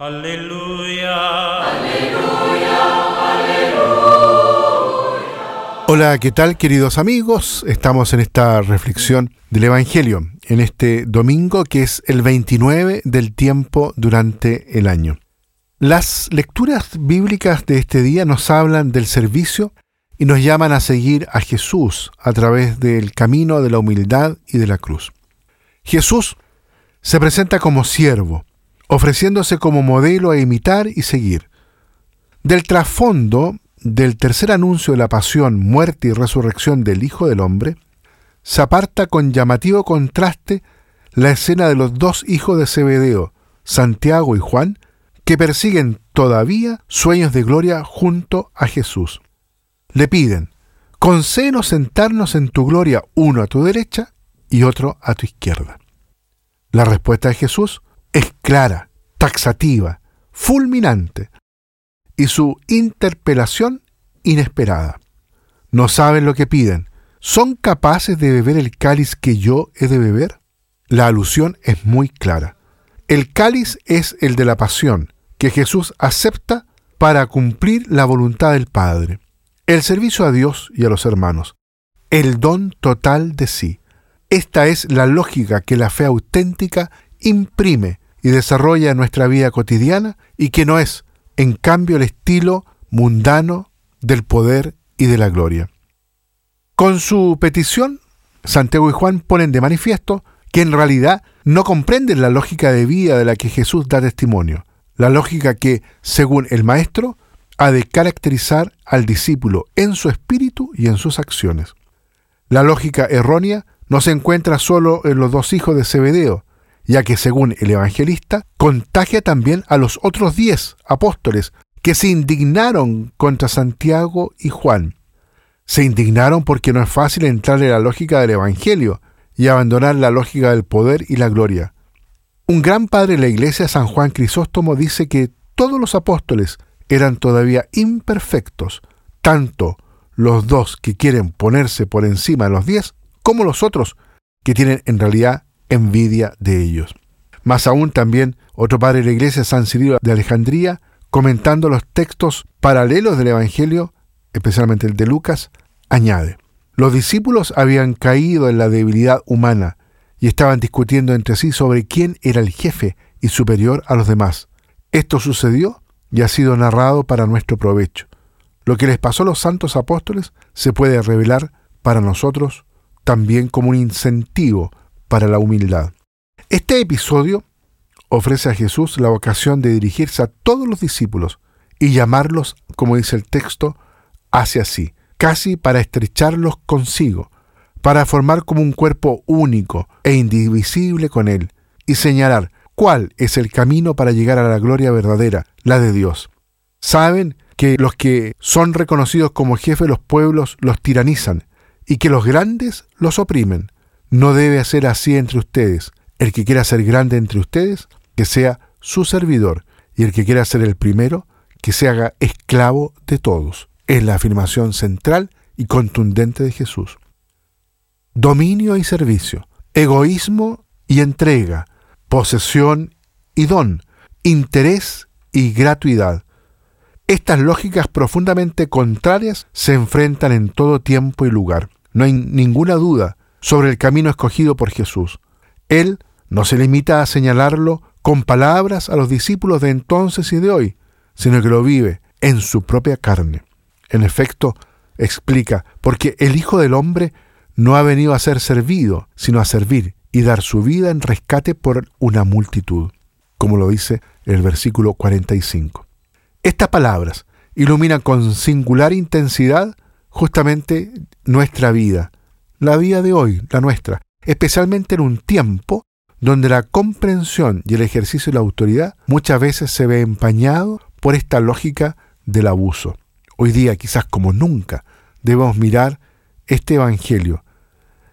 Aleluya. Hola, ¿qué tal queridos amigos? Estamos en esta reflexión del Evangelio, en este domingo que es el 29 del tiempo durante el año. Las lecturas bíblicas de este día nos hablan del servicio y nos llaman a seguir a Jesús a través del camino de la humildad y de la cruz. Jesús se presenta como siervo, ofreciéndose como modelo a imitar y seguir. Del trasfondo del tercer anuncio de la pasión, muerte y resurrección del Hijo del Hombre, se aparta con llamativo contraste la escena de los dos hijos de Zebedeo, Santiago y Juan, que persiguen todavía sueños de gloria junto a Jesús. Le piden, concédenos sentarnos en tu gloria uno a tu derecha y otro a tu izquierda. La respuesta de Jesús es clara, taxativa, fulminante, y su interpelación inesperada. No saben lo que piden. ¿Son capaces de beber el cáliz que yo he de beber? La alusión es muy clara. El cáliz es el de la pasión, que Jesús acepta para cumplir la voluntad del Padre. El servicio a Dios y a los hermanos. El don total de sí. Esta es la lógica que la fe auténtica imprime y desarrolla en nuestra vida cotidiana y que no es en cambio el estilo mundano del poder y de la gloria. Con su petición, Santiago y Juan ponen de manifiesto que en realidad no comprenden la lógica de vida de la que Jesús da testimonio, la lógica que, según el Maestro, ha de caracterizar al discípulo en su espíritu y en sus acciones. La lógica errónea no se encuentra solo en los dos hijos de Zebedeo, ya que según el evangelista, contagia también a los otros diez apóstoles que se indignaron contra Santiago y Juan. Se indignaron porque no es fácil entrar en la lógica del Evangelio y abandonar la lógica del poder y la gloria. Un gran padre de la iglesia, San Juan Crisóstomo, dice que todos los apóstoles eran todavía imperfectos, tanto los dos que quieren ponerse por encima de los diez, como los otros que tienen en realidad envidia de ellos. Más aún también otro padre de la iglesia, San Cirilo de Alejandría, comentando los textos paralelos del Evangelio, especialmente el de Lucas, añade, los discípulos habían caído en la debilidad humana y estaban discutiendo entre sí sobre quién era el jefe y superior a los demás. Esto sucedió y ha sido narrado para nuestro provecho. Lo que les pasó a los santos apóstoles se puede revelar para nosotros también como un incentivo para la humildad. Este episodio ofrece a Jesús la ocasión de dirigirse a todos los discípulos y llamarlos, como dice el texto, hacia sí, casi para estrecharlos consigo, para formar como un cuerpo único e indivisible con Él, y señalar cuál es el camino para llegar a la gloria verdadera, la de Dios. Saben que los que son reconocidos como jefes de los pueblos los tiranizan y que los grandes los oprimen. No debe ser así entre ustedes. El que quiera ser grande entre ustedes, que sea su servidor, y el que quiera ser el primero, que se haga esclavo de todos. Es la afirmación central y contundente de Jesús. Dominio y servicio, egoísmo y entrega, posesión y don, interés y gratuidad. Estas lógicas profundamente contrarias se enfrentan en todo tiempo y lugar. No hay ninguna duda sobre el camino escogido por Jesús. Él no se limita a señalarlo con palabras a los discípulos de entonces y de hoy, sino que lo vive en su propia carne. En efecto, explica, porque el Hijo del Hombre no ha venido a ser servido, sino a servir y dar su vida en rescate por una multitud, como lo dice el versículo 45. Estas palabras iluminan con singular intensidad justamente nuestra vida, la vida de hoy, la nuestra, especialmente en un tiempo donde la comprensión y el ejercicio de la autoridad muchas veces se ve empañado por esta lógica del abuso. Hoy día, quizás como nunca, debemos mirar este Evangelio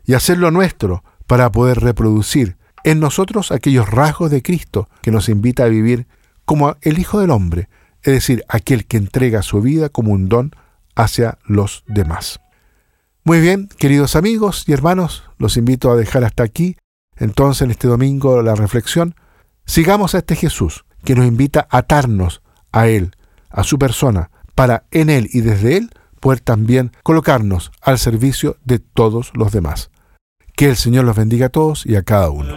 y hacerlo nuestro para poder reproducir en nosotros aquellos rasgos de Cristo que nos invita a vivir como el Hijo del Hombre, es decir, aquel que entrega su vida como un don hacia los demás. Muy bien, queridos amigos y hermanos, los invito a dejar hasta aquí entonces en este domingo la reflexión. Sigamos a este Jesús que nos invita a atarnos a Él, a su persona, para en Él y desde Él poder también colocarnos al servicio de todos los demás. Que el Señor los bendiga a todos y a cada uno.